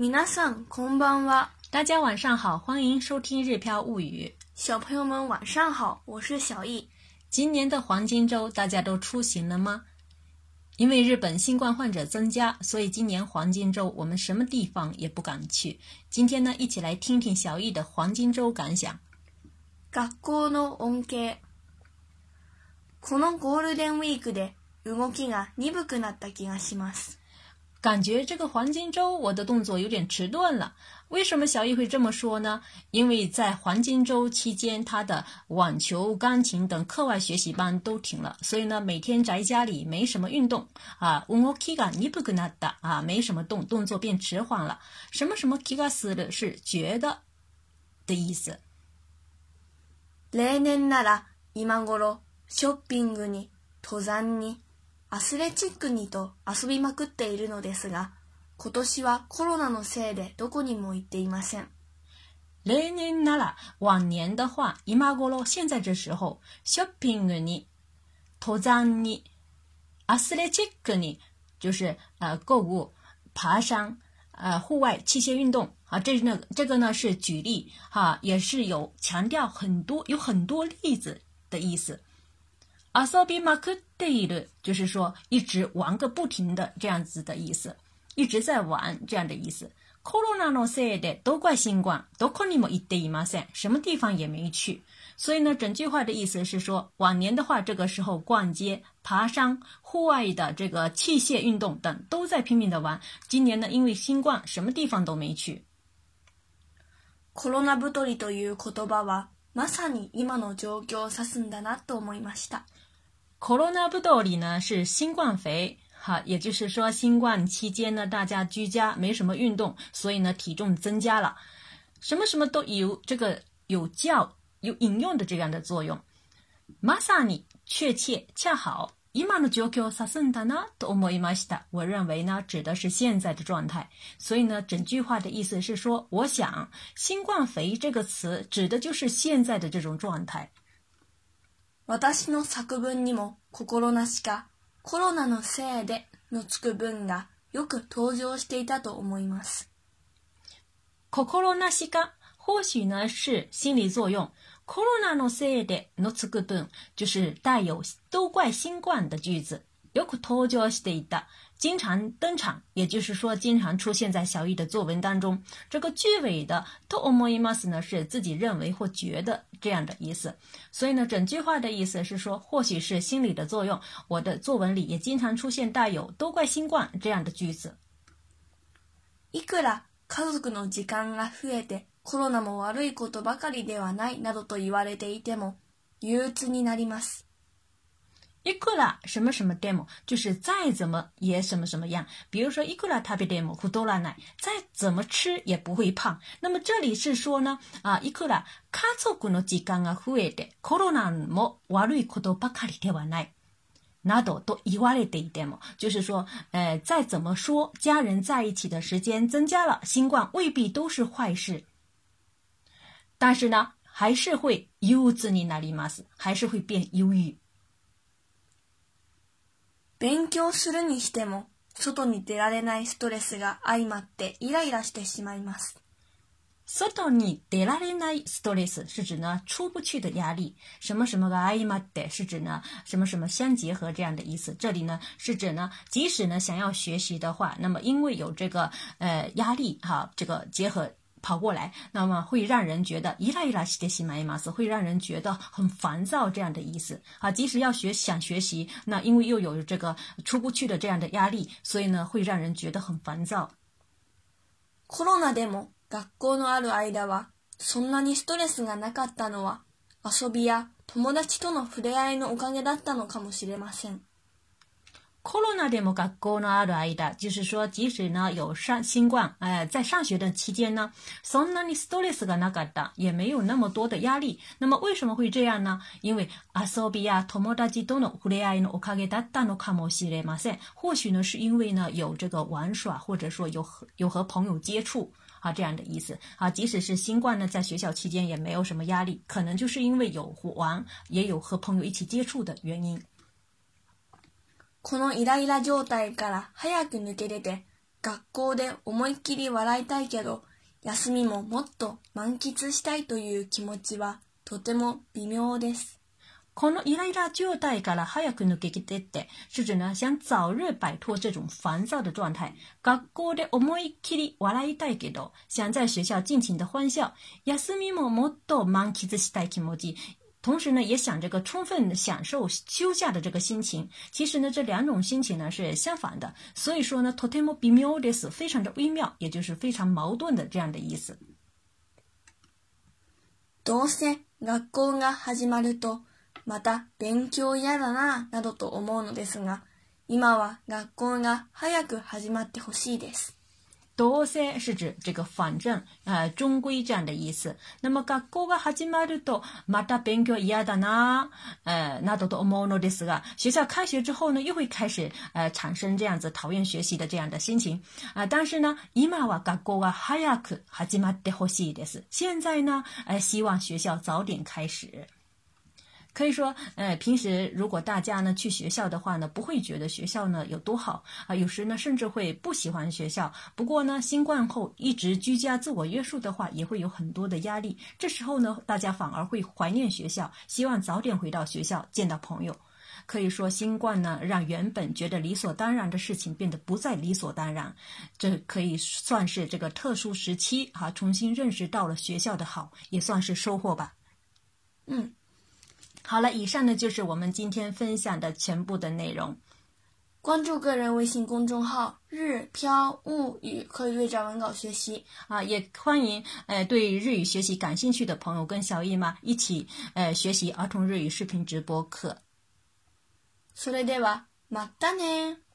皆さんこんばんは。大家晚上好，欢迎收听《日飘物语》。小朋友们晚上好，我是小易。今年的黄金周大家都出行了吗？因为日本新冠患者增加，所以今年黄金周我们什么地方也不敢去。今天呢，一起来听听小易的黄金周感想。学校の音景。このゴールデンウィークで動きが鈍くなった気がします。感觉这个黄金周我的动作有点迟钝了，为什么小易会这么说呢？因为在黄金周期间，他的网球、钢琴等课外学习班都停了，所以呢，每天宅家里没什么运动啊，我ウオキガニブグナダ啊，没什么动，动作变迟缓了。什么什么 k i キ a ス的是觉得的意思。レネなら今頃ショッピングに登山にアスレチックにと遊びまくっているのですが、今年はコロナのせいでどこにも行っていません。例年なら、往年的话、今頃、現在这时候、ショッピングに、登山に、アスレチックに、就是、呃、购物、爬山、呃，户外器械运动啊，这是那个这个呢是举例哈、啊，也是有强调很多有很多例子的意思。阿索比马克德伊的，就是说一直玩个不停的这样子的意思，一直在玩这样的意思。コロナのせいで都怪新冠，都コリモイでいません，什么地方也没去。所以呢，整句话的意思是说，往年的话这个时候逛街、爬山、户外的这个器械运动等都在拼命的玩，今年呢，因为新冠，什么地方都没去。コロナ取りという言葉はまさに今の状況を指すんだなと思いました。Corona b o d 呢是新冠肥，哈，也就是说新冠期间呢，大家居家没什么运动，所以呢体重增加了，什么什么都有，这个有教有引用的这样的作用。m a s 确切恰好，Ima no jojo sasunda na domo i m a i t a 我认为呢指的是现在的状态，所以呢整句话的意思是说，我想新冠肥这个词指的就是现在的这种状态。私の作文にも心なしかコロナのせいでのつく文がよく登場していたと思います。心なしか或许呢是心理作用。コロナのせいでのつく文就是带有都怪新冠的句子。有登場していた，经常登场，也就是说，经常出现在小雨的作文当中。这个句尾的と思ういます呢，是自己认为或觉得这样的意思。所以呢，整句话的意思是说，或许是心理的作用，我的作文里也经常出现带有“都怪新冠”这样的句子。いくら家族の時間が増えて、コロナも悪いことばかりではないなどと言われていても、憂鬱になります。いくら什么什么でも，就是再怎么也什么什么样。比如说，いくら食べても苦多ラ奶，再怎么吃也不会胖。那么这里是说呢，啊，いくら家族の時間が増えて、コロナも悪いことばかりではない、など都言わないででも，就是说，呃，再怎么说家人在一起的时间增加了，新冠未必都是坏事，但是呢，还是会憂鬱になります，还是会变忧郁。勉強するにしても外に出られないストレスが相まってイライラしてしまいます。外に出られないストレス是指呢出不去的压力，什么什么が相まって是指呢什么什么相结合这样的意思。这里呢是指呢，即使呢想要学习的话，那么因为有这个呃压力哈，这个结合跑过来，那么会让人觉得一来一来，洗得洗马一马斯会让人觉得很烦躁，这样的意思啊。即使要学，想学习，那因为又有这个出不去的这样的压力，所以呢，会让人觉得很烦躁。コロナでも学校のある間はそんなにストレスがなかったのは、遊びや友達との触れ合いのおかげだったのかもしれません。コ o ナ o n a de mo kago na a a da，就是说，即使呢有上新冠，哎，在上学的期间呢，sonani s t o r i s g n a g a 也没有那么多的压力。那么为什么会这样呢？因为 asobia t o m o d a c h dono hurei no k a a k a i m a s 或许呢是因为呢有这个玩耍，或者说有有和朋友接触啊这样的意思啊。即使是新冠呢，在学校期间也没有什么压力，可能就是因为有玩，也有和朋友一起接触的原因。このイライラ状態から早く抜け出て、学校で思いっきり笑いたいけど、休みももっと満喫したいという気持ちはとても微妙です。このイライラ状態から早く抜け出て、是指呢想早日摆脱这种烦躁的状態。学校で思いっきり笑いたいけど、想在学校尽情的欢笑。休みももっと満喫したい気持ち。同时呢，也想这个充分享受休假的这个心情。其实呢，这两种心情呢是相反的。所以说呢，totemo bimio des 非常的微妙，也就是非常矛盾的这样的意思。どうせ学校が始まるとまた勉強嫌だななどと思うのですが、今は学校が早く始まってほしいです。多些是指这个反正，呃，中规这样的意思。那么，学校开学之后呢，又会开始呃，产生这样子讨厌学习的这样的心情啊。但是呢，现在呢，哎，希望学校早点开始。可以说，呃，平时如果大家呢去学校的话呢，不会觉得学校呢有多好啊，有时呢甚至会不喜欢学校。不过呢，新冠后一直居家自我约束的话，也会有很多的压力。这时候呢，大家反而会怀念学校，希望早点回到学校见到朋友。可以说，新冠呢让原本觉得理所当然的事情变得不再理所当然。这可以算是这个特殊时期哈，重新认识到了学校的好，也算是收获吧。嗯。好了，以上呢就是我们今天分享的全部的内容。关注个人微信公众号“日飘物语”，可以阅找文稿学习啊，也欢迎呃对日语学习感兴趣的朋友跟小姨妈一起呃学习儿童日语视频直播课。それではまたね。